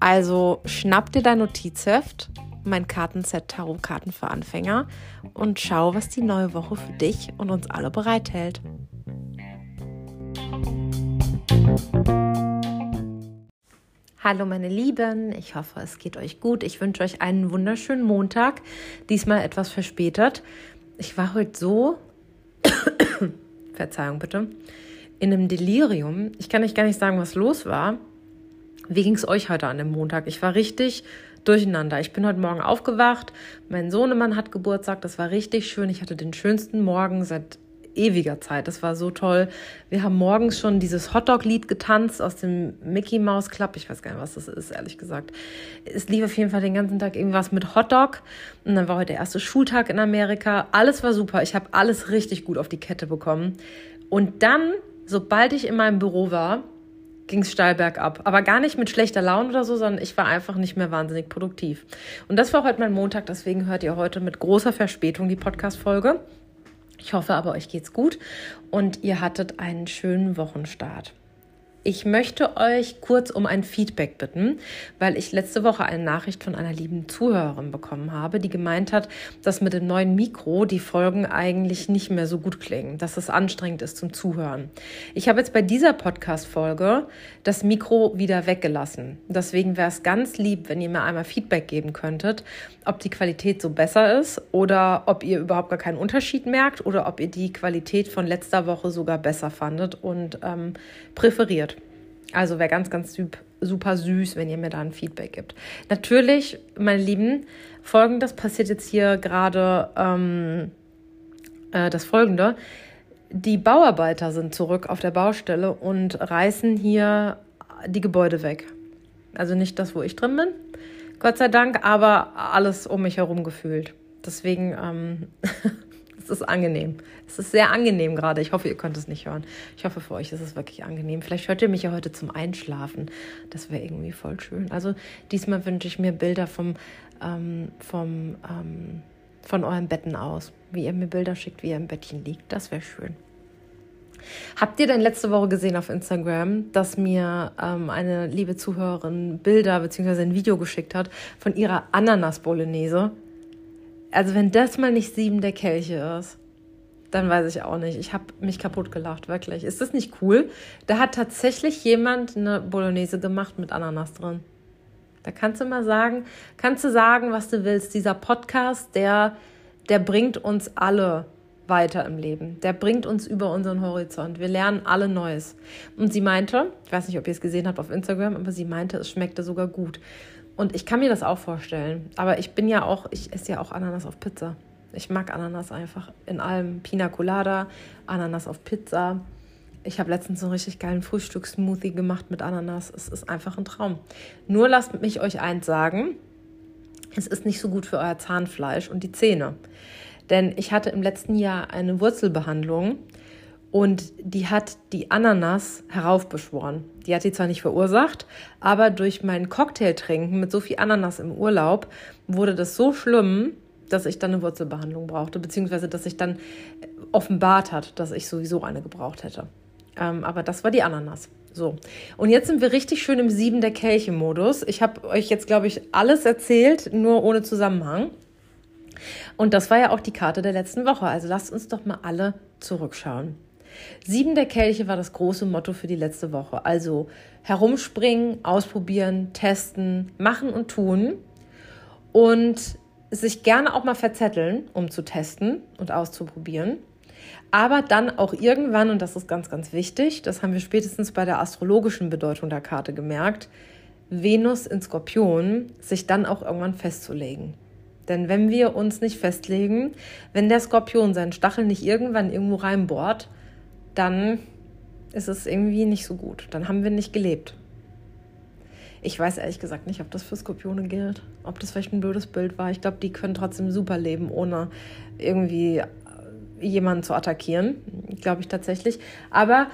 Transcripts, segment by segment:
Also schnapp dir dein Notizheft, mein Kartenset Tarotkarten für Anfänger und schau, was die neue Woche für dich und uns alle bereithält. Hallo meine Lieben, ich hoffe, es geht euch gut. Ich wünsche euch einen wunderschönen Montag, diesmal etwas verspätet. Ich war heute so, Verzeihung bitte, in einem Delirium. Ich kann euch gar nicht sagen, was los war. Wie ging es euch heute an dem Montag? Ich war richtig durcheinander. Ich bin heute Morgen aufgewacht. Mein Sohnemann hat Geburtstag. Das war richtig schön. Ich hatte den schönsten Morgen seit ewiger Zeit. Das war so toll. Wir haben morgens schon dieses Hotdog-Lied getanzt aus dem Mickey Mouse Club. Ich weiß gar nicht, was das ist, ehrlich gesagt. Es lief auf jeden Fall den ganzen Tag irgendwas mit Hotdog. Und dann war heute der erste Schultag in Amerika. Alles war super. Ich habe alles richtig gut auf die Kette bekommen. Und dann, sobald ich in meinem Büro war, ging es steil bergab. Aber gar nicht mit schlechter Laune oder so, sondern ich war einfach nicht mehr wahnsinnig produktiv. Und das war heute mein Montag, deswegen hört ihr heute mit großer Verspätung die Podcast-Folge. Ich hoffe aber, euch geht's gut und ihr hattet einen schönen Wochenstart. Ich möchte euch kurz um ein Feedback bitten, weil ich letzte Woche eine Nachricht von einer lieben Zuhörerin bekommen habe, die gemeint hat, dass mit dem neuen Mikro die Folgen eigentlich nicht mehr so gut klingen, dass es anstrengend ist zum Zuhören. Ich habe jetzt bei dieser Podcast-Folge das Mikro wieder weggelassen. Deswegen wäre es ganz lieb, wenn ihr mir einmal Feedback geben könntet, ob die Qualität so besser ist oder ob ihr überhaupt gar keinen Unterschied merkt oder ob ihr die Qualität von letzter Woche sogar besser fandet und ähm, präferiert. Also wäre ganz, ganz super süß, wenn ihr mir da ein Feedback gibt. Natürlich, meine Lieben, folgendes passiert jetzt hier gerade ähm, äh, das folgende. Die Bauarbeiter sind zurück auf der Baustelle und reißen hier die Gebäude weg. Also nicht das, wo ich drin bin, Gott sei Dank, aber alles um mich herum gefühlt. Deswegen ähm, es ist angenehm. Es ist sehr angenehm gerade. Ich hoffe, ihr könnt es nicht hören. Ich hoffe, für euch ist es wirklich angenehm. Vielleicht hört ihr mich ja heute zum Einschlafen. Das wäre irgendwie voll schön. Also diesmal wünsche ich mir Bilder vom, ähm, vom, ähm, von euren Betten aus. Wie ihr mir Bilder schickt, wie ihr im Bettchen liegt. Das wäre schön. Habt ihr denn letzte Woche gesehen auf Instagram, dass mir ähm, eine liebe Zuhörerin Bilder bzw. ein Video geschickt hat von ihrer Ananas-Bolognese? Also wenn das mal nicht sieben der Kelche ist, dann weiß ich auch nicht. Ich habe mich kaputt gelacht, wirklich. Ist das nicht cool? Da hat tatsächlich jemand eine Bolognese gemacht mit Ananas drin. Da kannst du mal sagen, kannst du sagen, was du willst. Dieser Podcast, der, der bringt uns alle weiter im Leben. Der bringt uns über unseren Horizont. Wir lernen alle Neues. Und sie meinte, ich weiß nicht, ob ihr es gesehen habt auf Instagram, aber sie meinte, es schmeckte sogar gut. Und ich kann mir das auch vorstellen. Aber ich bin ja auch, ich esse ja auch Ananas auf Pizza. Ich mag Ananas einfach in allem. Pina Colada, Ananas auf Pizza. Ich habe letztens so einen richtig geilen Frühstückssmoothie gemacht mit Ananas. Es ist einfach ein Traum. Nur lasst mich euch eins sagen. Es ist nicht so gut für euer Zahnfleisch und die Zähne. Denn ich hatte im letzten Jahr eine Wurzelbehandlung und die hat die Ananas heraufbeschworen. Die hat sie zwar nicht verursacht, aber durch mein Cocktailtrinken mit so viel Ananas im Urlaub wurde das so schlimm, dass ich dann eine Wurzelbehandlung brauchte, beziehungsweise dass sich dann offenbart hat, dass ich sowieso eine gebraucht hätte. Ähm, aber das war die Ananas. So. Und jetzt sind wir richtig schön im Sieben der Kelche-Modus. Ich habe euch jetzt, glaube ich, alles erzählt, nur ohne Zusammenhang. Und das war ja auch die Karte der letzten Woche. Also lasst uns doch mal alle zurückschauen. Sieben der Kelche war das große Motto für die letzte Woche. Also herumspringen, ausprobieren, testen, machen und tun und sich gerne auch mal verzetteln, um zu testen und auszuprobieren. Aber dann auch irgendwann, und das ist ganz, ganz wichtig, das haben wir spätestens bei der astrologischen Bedeutung der Karte gemerkt, Venus in Skorpion, sich dann auch irgendwann festzulegen. Denn wenn wir uns nicht festlegen, wenn der Skorpion seinen Stachel nicht irgendwann irgendwo reinbohrt, dann ist es irgendwie nicht so gut. Dann haben wir nicht gelebt. Ich weiß ehrlich gesagt nicht, ob das für Skorpione gilt, ob das vielleicht ein blödes Bild war. Ich glaube, die können trotzdem super leben, ohne irgendwie jemanden zu attackieren, glaube ich tatsächlich. Aber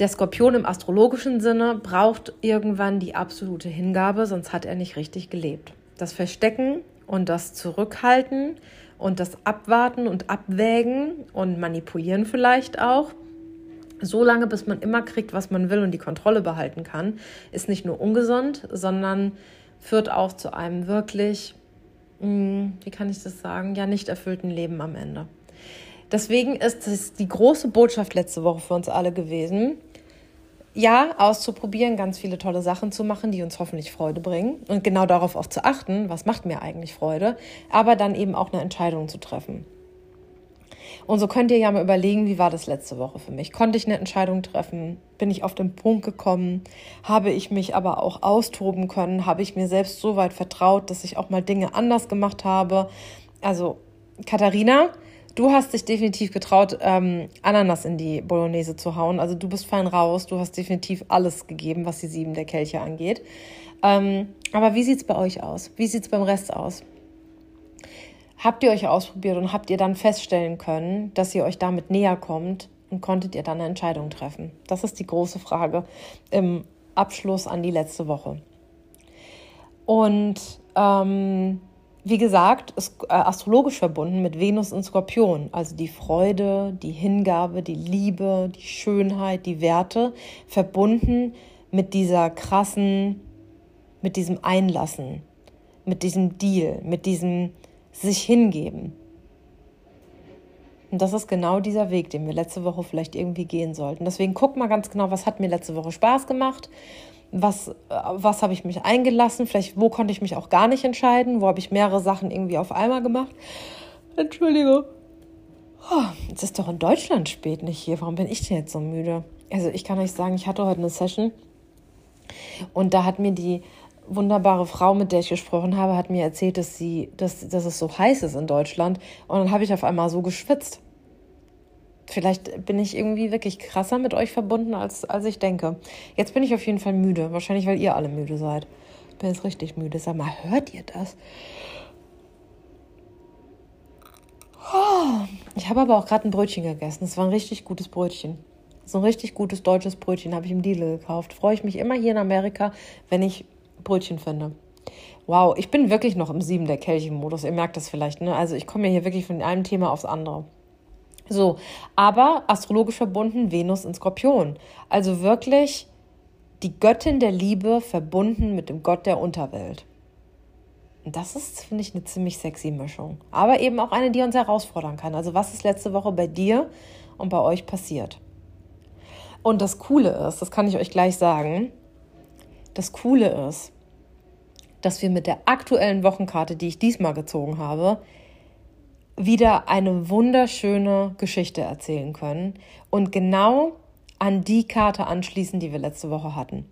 der Skorpion im astrologischen Sinne braucht irgendwann die absolute Hingabe, sonst hat er nicht richtig gelebt. Das Verstecken und das Zurückhalten und das Abwarten und Abwägen und Manipulieren vielleicht auch, so lange bis man immer kriegt, was man will und die Kontrolle behalten kann, ist nicht nur ungesund, sondern führt auch zu einem wirklich, hm, wie kann ich das sagen, ja nicht erfüllten Leben am Ende. Deswegen ist es die große Botschaft letzte Woche für uns alle gewesen, ja, auszuprobieren, ganz viele tolle Sachen zu machen, die uns hoffentlich Freude bringen und genau darauf auch zu achten, was macht mir eigentlich Freude, aber dann eben auch eine Entscheidung zu treffen. Und so könnt ihr ja mal überlegen, wie war das letzte Woche für mich? Konnte ich eine Entscheidung treffen? Bin ich auf den Punkt gekommen? Habe ich mich aber auch austoben können? Habe ich mir selbst so weit vertraut, dass ich auch mal Dinge anders gemacht habe? Also, Katharina, Du hast dich definitiv getraut, ähm, Ananas in die Bolognese zu hauen. Also du bist fein raus. Du hast definitiv alles gegeben, was die sieben der Kelche angeht. Ähm, aber wie sieht es bei euch aus? Wie sieht es beim Rest aus? Habt ihr euch ausprobiert und habt ihr dann feststellen können, dass ihr euch damit näher kommt und konntet ihr dann eine Entscheidung treffen? Das ist die große Frage im Abschluss an die letzte Woche. Und ähm, wie gesagt, ist äh, astrologisch verbunden mit Venus und Skorpion, also die Freude, die Hingabe, die Liebe, die Schönheit, die Werte, verbunden mit dieser krassen, mit diesem Einlassen, mit diesem Deal, mit diesem sich hingeben. Und das ist genau dieser Weg, den wir letzte Woche vielleicht irgendwie gehen sollten. Deswegen guck mal ganz genau, was hat mir letzte Woche Spaß gemacht was, was habe ich mich eingelassen, vielleicht wo konnte ich mich auch gar nicht entscheiden, wo habe ich mehrere Sachen irgendwie auf einmal gemacht. Entschuldige. Oh, es ist doch in Deutschland spät nicht hier. Warum bin ich denn jetzt so müde? Also ich kann euch sagen, ich hatte heute eine Session und da hat mir die wunderbare Frau, mit der ich gesprochen habe, hat mir erzählt, dass sie, dass, dass es so heiß ist in Deutschland. Und dann habe ich auf einmal so geschwitzt. Vielleicht bin ich irgendwie wirklich krasser mit euch verbunden, als, als ich denke. Jetzt bin ich auf jeden Fall müde. Wahrscheinlich, weil ihr alle müde seid. Ich bin jetzt richtig müde. Sag mal, hört ihr das? Oh, ich habe aber auch gerade ein Brötchen gegessen. Es war ein richtig gutes Brötchen. So ein richtig gutes deutsches Brötchen habe ich im Deal gekauft. Freue ich mich immer hier in Amerika, wenn ich Brötchen finde. Wow, ich bin wirklich noch im Sieben der Kelchen-Modus. Ihr merkt das vielleicht, ne? Also ich komme ja hier wirklich von einem Thema aufs andere. So, aber astrologisch verbunden Venus in Skorpion. Also wirklich die Göttin der Liebe verbunden mit dem Gott der Unterwelt. Und das ist, finde ich, eine ziemlich sexy Mischung. Aber eben auch eine, die uns herausfordern kann. Also, was ist letzte Woche bei dir und bei euch passiert? Und das Coole ist, das kann ich euch gleich sagen, das Coole ist, dass wir mit der aktuellen Wochenkarte, die ich diesmal gezogen habe, wieder eine wunderschöne Geschichte erzählen können und genau an die Karte anschließen, die wir letzte Woche hatten.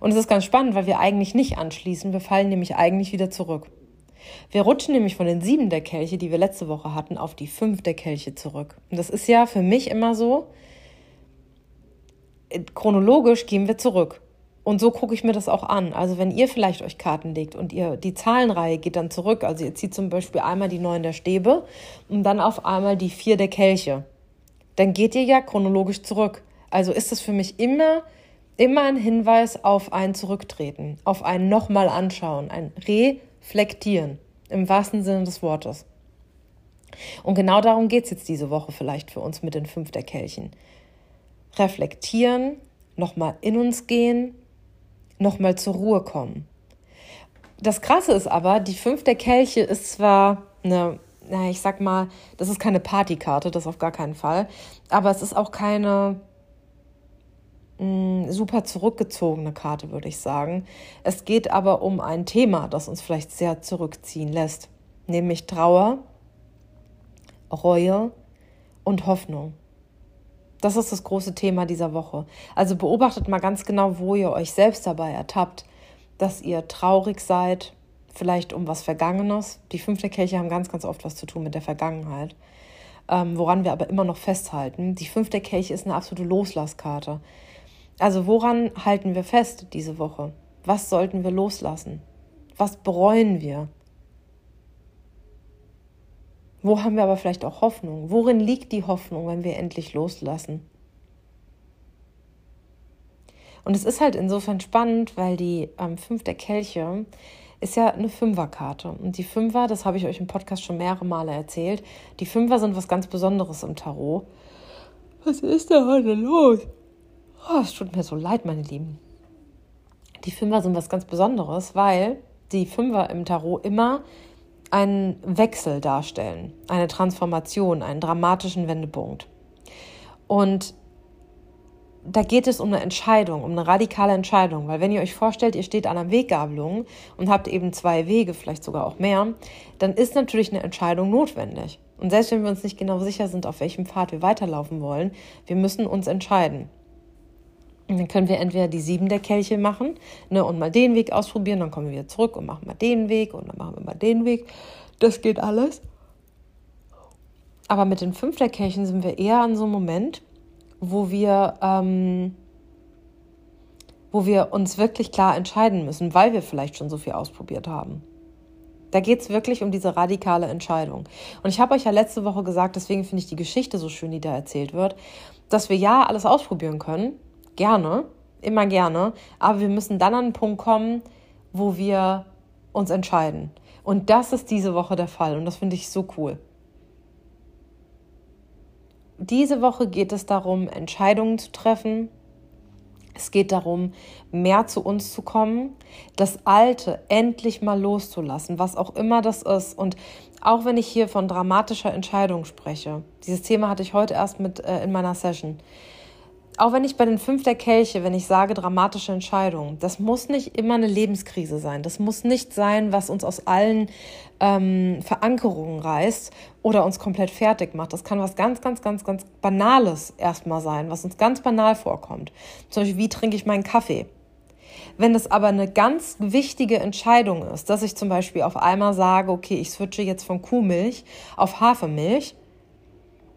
Und es ist ganz spannend, weil wir eigentlich nicht anschließen, wir fallen nämlich eigentlich wieder zurück. Wir rutschen nämlich von den sieben der Kelche, die wir letzte Woche hatten, auf die fünf der Kelche zurück. Und das ist ja für mich immer so, chronologisch gehen wir zurück. Und so gucke ich mir das auch an. Also wenn ihr vielleicht euch Karten legt und ihr die Zahlenreihe geht dann zurück, also ihr zieht zum Beispiel einmal die neun der Stäbe und dann auf einmal die vier der Kelche, dann geht ihr ja chronologisch zurück. Also ist das für mich immer immer ein Hinweis auf ein Zurücktreten, auf ein nochmal anschauen, ein Reflektieren im wahrsten Sinne des Wortes. Und genau darum geht es jetzt diese Woche vielleicht für uns mit den fünf der Kelchen. Reflektieren, nochmal in uns gehen, nochmal zur Ruhe kommen. Das Krasse ist aber, die fünf der Kelche ist zwar eine, na, ich sag mal, das ist keine Partykarte, das auf gar keinen Fall, aber es ist auch keine mh, mm, super zurückgezogene Karte, würde ich sagen. Es geht aber um ein Thema, das uns vielleicht sehr zurückziehen lässt, nämlich Trauer, Reue und Hoffnung. Das ist das große Thema dieser Woche. Also beobachtet mal ganz genau, wo ihr euch selbst dabei ertappt, dass ihr traurig seid, vielleicht um was Vergangenes. Die fünfte Kirche haben ganz, ganz oft was zu tun mit der Vergangenheit, ähm, woran wir aber immer noch festhalten. Die fünfte Kirche ist eine absolute Loslasskarte. Also woran halten wir fest diese Woche? Was sollten wir loslassen? Was bereuen wir? Wo haben wir aber vielleicht auch Hoffnung? Worin liegt die Hoffnung, wenn wir endlich loslassen? Und es ist halt insofern spannend, weil die ähm, Fünf der Kelche ist ja eine Fünferkarte. Und die Fünfer, das habe ich euch im Podcast schon mehrere Male erzählt, die Fünfer sind was ganz Besonderes im Tarot. Was ist da heute los? Oh, es tut mir so leid, meine Lieben. Die Fünfer sind was ganz Besonderes, weil die Fünfer im Tarot immer einen Wechsel darstellen, eine Transformation, einen dramatischen Wendepunkt. Und da geht es um eine Entscheidung, um eine radikale Entscheidung. Weil wenn ihr euch vorstellt, ihr steht an einer Weggabelung und habt eben zwei Wege, vielleicht sogar auch mehr, dann ist natürlich eine Entscheidung notwendig. Und selbst wenn wir uns nicht genau sicher sind, auf welchem Pfad wir weiterlaufen wollen, wir müssen uns entscheiden. Und dann können wir entweder die sieben der Kelche machen ne, und mal den Weg ausprobieren, dann kommen wir wieder zurück und machen mal den Weg und dann machen wir mal den Weg. Das geht alles. Aber mit den fünf der Kelchen sind wir eher an so einem Moment, wo wir, ähm, wo wir uns wirklich klar entscheiden müssen, weil wir vielleicht schon so viel ausprobiert haben. Da geht es wirklich um diese radikale Entscheidung. Und ich habe euch ja letzte Woche gesagt, deswegen finde ich die Geschichte so schön, die da erzählt wird, dass wir ja alles ausprobieren können, gerne, immer gerne, aber wir müssen dann an einen Punkt kommen, wo wir uns entscheiden. Und das ist diese Woche der Fall und das finde ich so cool. Diese Woche geht es darum, Entscheidungen zu treffen. Es geht darum, mehr zu uns zu kommen, das Alte endlich mal loszulassen, was auch immer das ist. Und auch wenn ich hier von dramatischer Entscheidung spreche, dieses Thema hatte ich heute erst mit äh, in meiner Session auch wenn ich bei den fünf der Kelche, wenn ich sage dramatische Entscheidungen, das muss nicht immer eine Lebenskrise sein. Das muss nicht sein, was uns aus allen ähm, Verankerungen reißt oder uns komplett fertig macht. Das kann was ganz, ganz, ganz, ganz Banales erstmal sein, was uns ganz banal vorkommt. Zum Beispiel, wie trinke ich meinen Kaffee? Wenn es aber eine ganz wichtige Entscheidung ist, dass ich zum Beispiel auf einmal sage, okay, ich switche jetzt von Kuhmilch auf Hafermilch,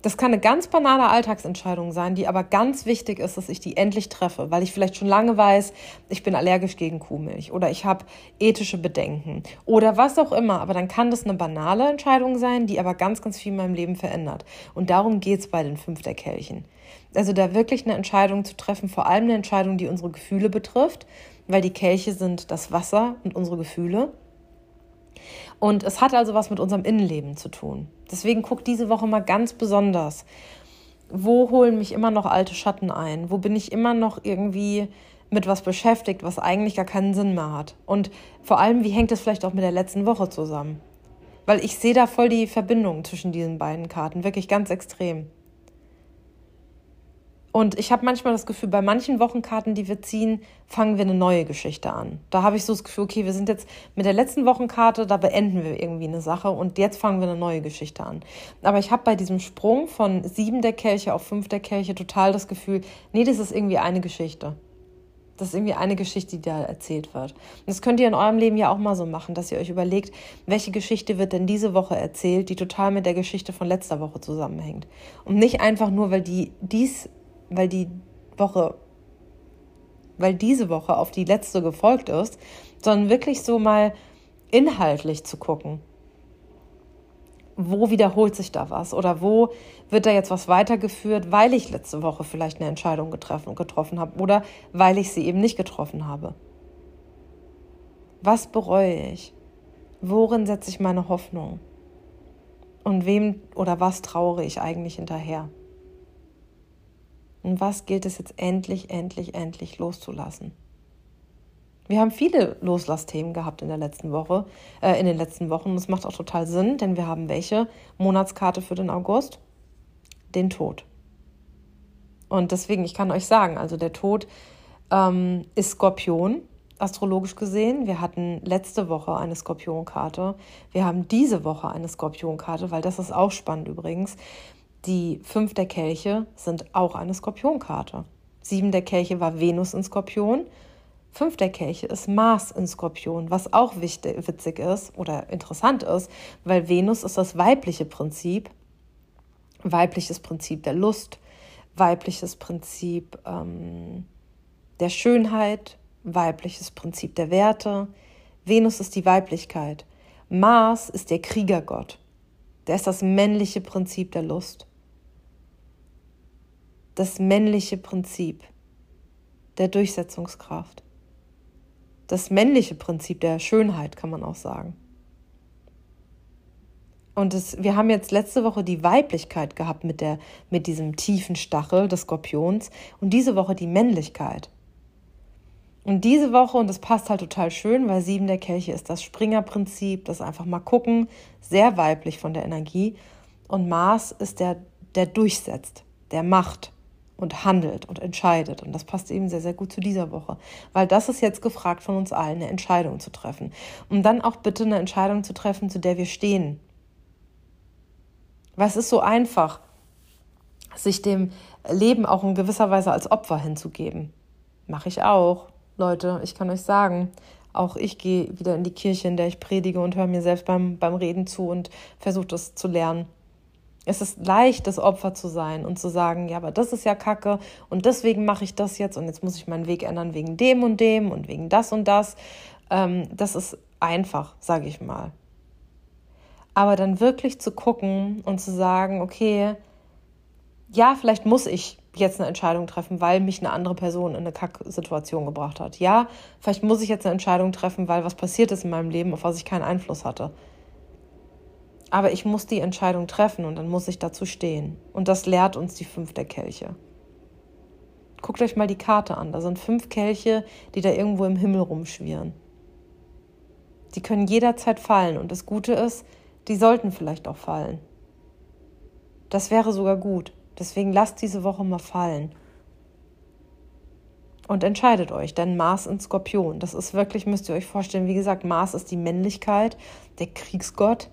das kann eine ganz banale Alltagsentscheidung sein, die aber ganz wichtig ist, dass ich die endlich treffe, weil ich vielleicht schon lange weiß, ich bin allergisch gegen Kuhmilch oder ich habe ethische Bedenken oder was auch immer. Aber dann kann das eine banale Entscheidung sein, die aber ganz, ganz viel in meinem Leben verändert. Und darum geht es bei den fünf der Kelchen. Also da wirklich eine Entscheidung zu treffen, vor allem eine Entscheidung, die unsere Gefühle betrifft, weil die Kelche sind das Wasser und unsere Gefühle. Und es hat also was mit unserem Innenleben zu tun. Deswegen guck diese Woche mal ganz besonders. Wo holen mich immer noch alte Schatten ein? Wo bin ich immer noch irgendwie mit was beschäftigt, was eigentlich gar keinen Sinn mehr hat? Und vor allem, wie hängt es vielleicht auch mit der letzten Woche zusammen? Weil ich sehe da voll die Verbindung zwischen diesen beiden Karten, wirklich ganz extrem. Und ich habe manchmal das Gefühl, bei manchen Wochenkarten, die wir ziehen, fangen wir eine neue Geschichte an. Da habe ich so das Gefühl, okay, wir sind jetzt mit der letzten Wochenkarte, da beenden wir irgendwie eine Sache und jetzt fangen wir eine neue Geschichte an. Aber ich habe bei diesem Sprung von sieben der Kelche auf fünf der Kelche total das Gefühl, nee, das ist irgendwie eine Geschichte. Das ist irgendwie eine Geschichte, die da erzählt wird. Und das könnt ihr in eurem Leben ja auch mal so machen, dass ihr euch überlegt, welche Geschichte wird denn diese Woche erzählt, die total mit der Geschichte von letzter Woche zusammenhängt. Und nicht einfach nur, weil die dies weil die Woche, weil diese Woche auf die letzte gefolgt ist, sondern wirklich so mal inhaltlich zu gucken. Wo wiederholt sich da was oder wo wird da jetzt was weitergeführt, weil ich letzte Woche vielleicht eine Entscheidung getroffen, getroffen habe oder weil ich sie eben nicht getroffen habe? Was bereue ich? Worin setze ich meine Hoffnung? Und wem oder was trauere ich eigentlich hinterher? Und was gilt es jetzt endlich, endlich, endlich loszulassen? Wir haben viele Loslassthemen gehabt in der letzten Woche, äh, in den letzten Wochen. Und es macht auch total Sinn, denn wir haben welche Monatskarte für den August? Den Tod. Und deswegen, ich kann euch sagen, also der Tod ähm, ist Skorpion, astrologisch gesehen. Wir hatten letzte Woche eine Skorpionkarte. Wir haben diese Woche eine Skorpionkarte, weil das ist auch spannend übrigens. Die fünf der Kelche sind auch eine Skorpionkarte. Sieben der Kelche war Venus in Skorpion. Fünf der Kelche ist Mars in Skorpion, was auch wichtig, witzig ist oder interessant ist, weil Venus ist das weibliche Prinzip, weibliches Prinzip der Lust, weibliches Prinzip ähm, der Schönheit, weibliches Prinzip der Werte. Venus ist die Weiblichkeit. Mars ist der Kriegergott. Der ist das männliche Prinzip der Lust. Das männliche Prinzip der Durchsetzungskraft. Das männliche Prinzip der Schönheit, kann man auch sagen. Und es, wir haben jetzt letzte Woche die Weiblichkeit gehabt mit, der, mit diesem tiefen Stachel des Skorpions und diese Woche die Männlichkeit. Und diese Woche, und das passt halt total schön, weil sieben der Kelche ist das Springerprinzip, das einfach mal gucken, sehr weiblich von der Energie. Und Mars ist der, der durchsetzt, der macht und handelt und entscheidet. Und das passt eben sehr, sehr gut zu dieser Woche. Weil das ist jetzt gefragt von uns allen, eine Entscheidung zu treffen. Und dann auch bitte eine Entscheidung zu treffen, zu der wir stehen. Es ist so einfach, sich dem Leben auch in gewisser Weise als Opfer hinzugeben. Mache ich auch, Leute. Ich kann euch sagen, auch ich gehe wieder in die Kirche, in der ich predige und höre mir selbst beim, beim Reden zu und versuche das zu lernen. Es ist leicht, das Opfer zu sein und zu sagen, ja, aber das ist ja Kacke und deswegen mache ich das jetzt und jetzt muss ich meinen Weg ändern wegen dem und dem und wegen das und das. Ähm, das ist einfach, sage ich mal. Aber dann wirklich zu gucken und zu sagen, okay, ja, vielleicht muss ich jetzt eine Entscheidung treffen, weil mich eine andere Person in eine Kacksituation gebracht hat. Ja, vielleicht muss ich jetzt eine Entscheidung treffen, weil was passiert ist in meinem Leben, auf was ich keinen Einfluss hatte. Aber ich muss die Entscheidung treffen und dann muss ich dazu stehen. Und das lehrt uns die fünf der Kelche. Guckt euch mal die Karte an. Da sind fünf Kelche, die da irgendwo im Himmel rumschwirren. Die können jederzeit fallen. Und das Gute ist, die sollten vielleicht auch fallen. Das wäre sogar gut. Deswegen lasst diese Woche mal fallen. Und entscheidet euch, denn Mars in Skorpion, das ist wirklich, müsst ihr euch vorstellen, wie gesagt, Mars ist die Männlichkeit, der Kriegsgott,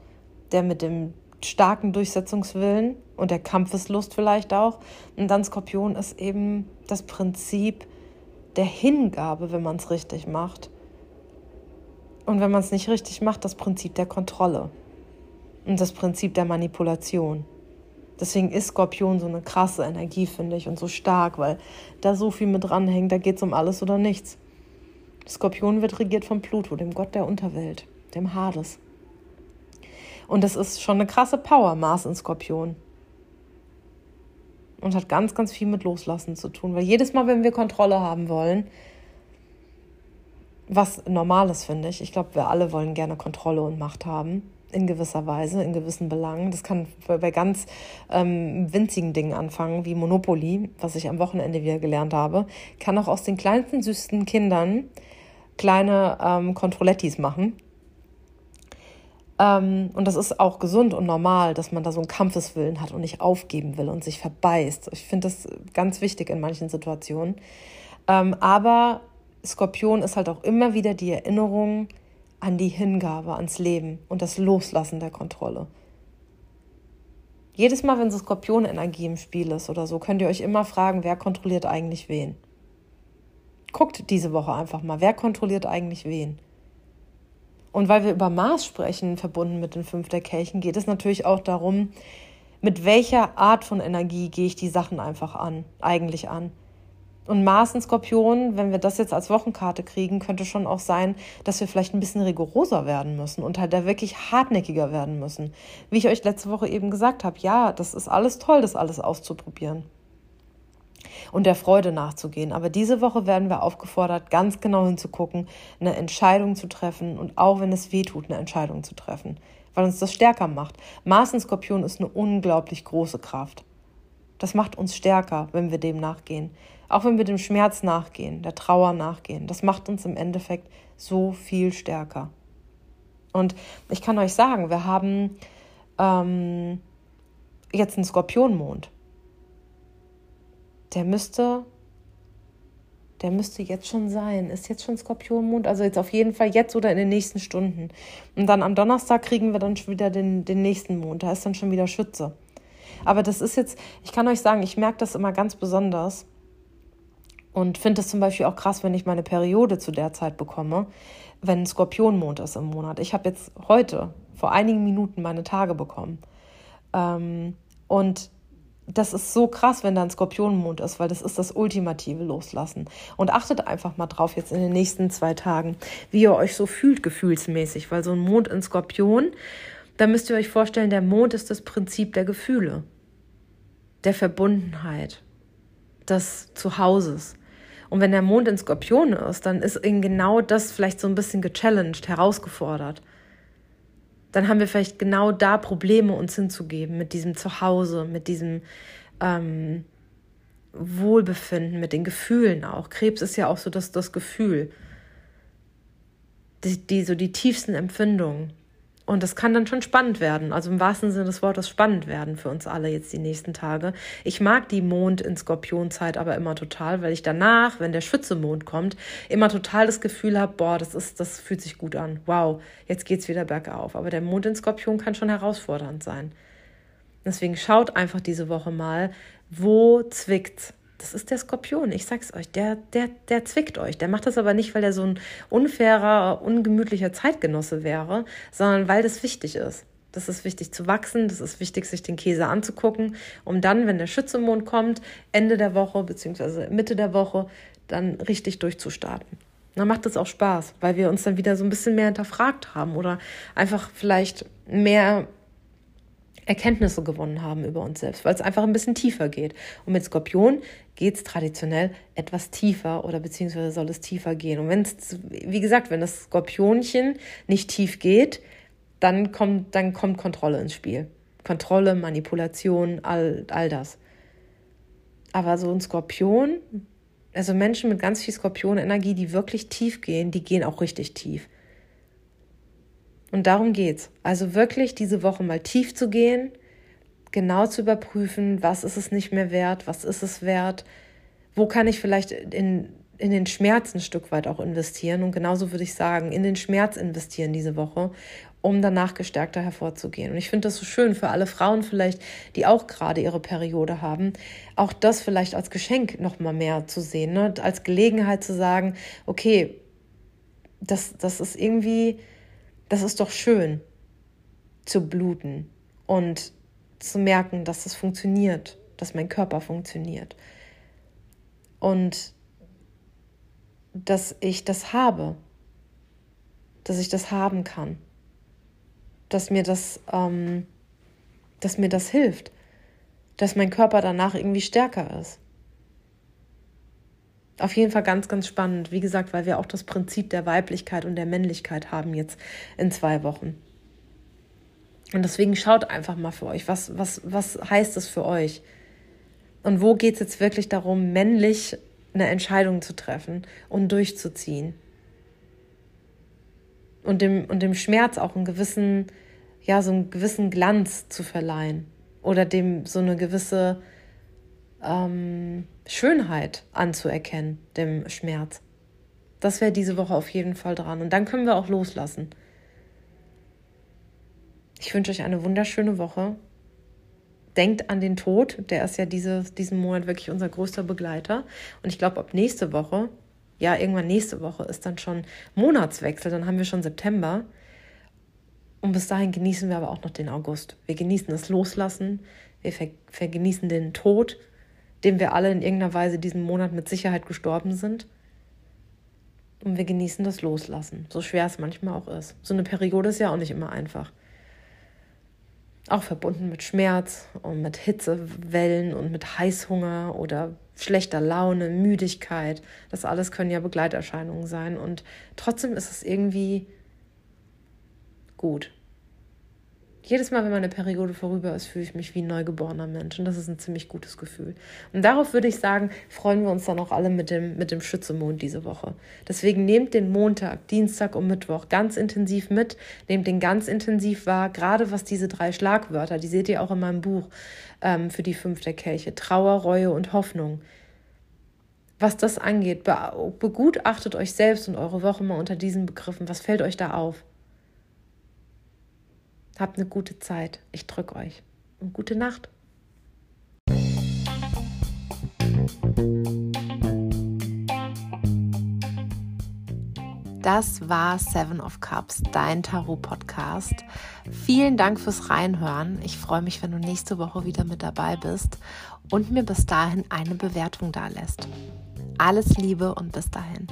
der mit dem starken Durchsetzungswillen und der Kampfeslust vielleicht auch. Und dann Skorpion ist eben das Prinzip der Hingabe, wenn man es richtig macht. Und wenn man es nicht richtig macht, das Prinzip der Kontrolle und das Prinzip der Manipulation. Deswegen ist Skorpion so eine krasse Energie, finde ich, und so stark, weil da so viel mit dranhängt, da geht es um alles oder nichts. Skorpion wird regiert von Pluto, dem Gott der Unterwelt, dem Hades. Und das ist schon eine krasse Power, Mars in Skorpion. Und hat ganz, ganz viel mit Loslassen zu tun, weil jedes Mal, wenn wir Kontrolle haben wollen, was normal ist, finde ich, ich glaube, wir alle wollen gerne Kontrolle und Macht haben, in gewisser Weise, in gewissen Belangen. Das kann bei ganz ähm, winzigen Dingen anfangen, wie Monopoly, was ich am Wochenende wieder gelernt habe. Kann auch aus den kleinsten, süßen Kindern kleine ähm, Kontrollettis machen. Ähm, und das ist auch gesund und normal, dass man da so einen Kampfeswillen hat und nicht aufgeben will und sich verbeißt. Ich finde das ganz wichtig in manchen Situationen. Ähm, aber Skorpion ist halt auch immer wieder die Erinnerung, an die Hingabe, ans Leben und das Loslassen der Kontrolle. Jedes Mal, wenn so Skorpionenergie im Spiel ist oder so, könnt ihr euch immer fragen, wer kontrolliert eigentlich wen. Guckt diese Woche einfach mal, wer kontrolliert eigentlich wen. Und weil wir über Mars sprechen, verbunden mit den fünf der Kelchen, geht es natürlich auch darum, mit welcher Art von Energie gehe ich die Sachen einfach an, eigentlich an. Und Mars in Skorpion, wenn wir das jetzt als Wochenkarte kriegen, könnte schon auch sein, dass wir vielleicht ein bisschen rigoroser werden müssen und halt da wirklich hartnäckiger werden müssen. Wie ich euch letzte Woche eben gesagt habe, ja, das ist alles toll, das alles auszuprobieren und der Freude nachzugehen. Aber diese Woche werden wir aufgefordert, ganz genau hinzugucken, eine Entscheidung zu treffen und auch wenn es weh tut, eine Entscheidung zu treffen, weil uns das stärker macht. Mars in Skorpion ist eine unglaublich große Kraft. Das macht uns stärker, wenn wir dem nachgehen. Auch wenn wir dem Schmerz nachgehen, der Trauer nachgehen. Das macht uns im Endeffekt so viel stärker. Und ich kann euch sagen, wir haben ähm, jetzt einen Skorpionmond. Der müsste, der müsste jetzt schon sein. Ist jetzt schon Skorpionmond? Also jetzt auf jeden Fall jetzt oder in den nächsten Stunden. Und dann am Donnerstag kriegen wir dann schon wieder den, den nächsten Mond. Da ist dann schon wieder Schütze. Aber das ist jetzt, ich kann euch sagen, ich merke das immer ganz besonders und finde es zum Beispiel auch krass, wenn ich meine Periode zu der Zeit bekomme, wenn Skorpionmond ist im Monat. Ich habe jetzt heute vor einigen Minuten meine Tage bekommen. Ähm, und das ist so krass, wenn da ein Skorpionmond ist, weil das ist das ultimative Loslassen. Und achtet einfach mal drauf jetzt in den nächsten zwei Tagen, wie ihr euch so fühlt gefühlsmäßig, weil so ein Mond in Skorpion, da müsst ihr euch vorstellen, der Mond ist das Prinzip der Gefühle, der Verbundenheit, des Zuhauses. Und wenn der Mond in Skorpion ist, dann ist ihn genau das vielleicht so ein bisschen gechallenged, herausgefordert dann haben wir vielleicht genau da Probleme, uns hinzugeben, mit diesem Zuhause, mit diesem ähm, Wohlbefinden, mit den Gefühlen auch. Krebs ist ja auch so das, das Gefühl, die, die, so die tiefsten Empfindungen. Und das kann dann schon spannend werden. Also im wahrsten Sinne des Wortes spannend werden für uns alle jetzt die nächsten Tage. Ich mag die Mond in Skorpionzeit aber immer total, weil ich danach, wenn der Schützemond kommt, immer total das Gefühl habe, boah, das ist, das fühlt sich gut an. Wow, jetzt geht's wieder bergauf. Aber der Mond in Skorpion kann schon herausfordernd sein. Deswegen schaut einfach diese Woche mal, wo zwickt's das ist der Skorpion, ich sag's euch, der, der, der zwickt euch. Der macht das aber nicht, weil er so ein unfairer, ungemütlicher Zeitgenosse wäre, sondern weil das wichtig ist. Das ist wichtig zu wachsen, das ist wichtig, sich den Käse anzugucken, um dann, wenn der Schützemond kommt, Ende der Woche bzw. Mitte der Woche, dann richtig durchzustarten. Dann macht es auch Spaß, weil wir uns dann wieder so ein bisschen mehr hinterfragt haben oder einfach vielleicht mehr Erkenntnisse gewonnen haben über uns selbst, weil es einfach ein bisschen tiefer geht. Und mit Skorpion geht es traditionell etwas tiefer oder beziehungsweise soll es tiefer gehen. Und wenn es, wie gesagt, wenn das Skorpionchen nicht tief geht, dann kommt, dann kommt Kontrolle ins Spiel. Kontrolle, Manipulation, all, all das. Aber so ein Skorpion, also Menschen mit ganz viel Skorpionenergie, die wirklich tief gehen, die gehen auch richtig tief. Und darum geht's. Also wirklich diese Woche mal tief zu gehen, genau zu überprüfen, was ist es nicht mehr wert, was ist es wert, wo kann ich vielleicht in, in den Schmerz ein Stück weit auch investieren. Und genauso würde ich sagen, in den Schmerz investieren diese Woche, um danach gestärkter hervorzugehen. Und ich finde das so schön für alle Frauen vielleicht, die auch gerade ihre Periode haben, auch das vielleicht als Geschenk noch mal mehr zu sehen, ne? als Gelegenheit zu sagen, okay, das, das ist irgendwie das ist doch schön zu bluten und zu merken, dass es funktioniert, dass mein Körper funktioniert. Und dass ich das habe, dass ich das haben kann, dass mir das, ähm, dass mir das hilft, dass mein Körper danach irgendwie stärker ist auf jeden Fall ganz, ganz spannend. Wie gesagt, weil wir auch das Prinzip der Weiblichkeit und der Männlichkeit haben jetzt in zwei Wochen. Und deswegen schaut einfach mal für euch, was, was, was heißt es für euch? Und wo geht es jetzt wirklich darum, männlich eine Entscheidung zu treffen und durchzuziehen? Und dem, und dem Schmerz auch einen gewissen, ja, so einen gewissen Glanz zu verleihen. Oder dem so eine gewisse ähm, Schönheit anzuerkennen, dem Schmerz. Das wäre diese Woche auf jeden Fall dran. Und dann können wir auch loslassen. Ich wünsche euch eine wunderschöne Woche. Denkt an den Tod, der ist ja diese, diesen Monat wirklich unser größter Begleiter. Und ich glaube, ab nächste Woche, ja, irgendwann nächste Woche ist dann schon Monatswechsel, dann haben wir schon September. Und bis dahin genießen wir aber auch noch den August. Wir genießen das Loslassen, wir ver vergenießen den Tod dem wir alle in irgendeiner Weise diesen Monat mit Sicherheit gestorben sind. Und wir genießen das Loslassen, so schwer es manchmal auch ist. So eine Periode ist ja auch nicht immer einfach. Auch verbunden mit Schmerz und mit Hitzewellen und mit Heißhunger oder schlechter Laune, Müdigkeit. Das alles können ja Begleiterscheinungen sein. Und trotzdem ist es irgendwie gut jedes Mal, wenn meine Periode vorüber ist, fühle ich mich wie ein neugeborener Mensch. Und das ist ein ziemlich gutes Gefühl. Und darauf würde ich sagen, freuen wir uns dann auch alle mit dem, mit dem Schützemond diese Woche. Deswegen nehmt den Montag, Dienstag und Mittwoch ganz intensiv mit. Nehmt den ganz intensiv wahr, gerade was diese drei Schlagwörter, die seht ihr auch in meinem Buch ähm, für die fünf der Kelche. Trauer, Reue und Hoffnung. Was das angeht, begutachtet euch selbst und eure Woche mal unter diesen Begriffen. Was fällt euch da auf? Habt eine gute Zeit. Ich drücke euch. Und gute Nacht. das war Seven of Cups, dein Tarot-Podcast. Vielen Dank fürs Reinhören. Ich freue mich, wenn du nächste Woche wieder mit dabei bist und mir bis dahin eine Bewertung da lässt. Alles Liebe und bis dahin.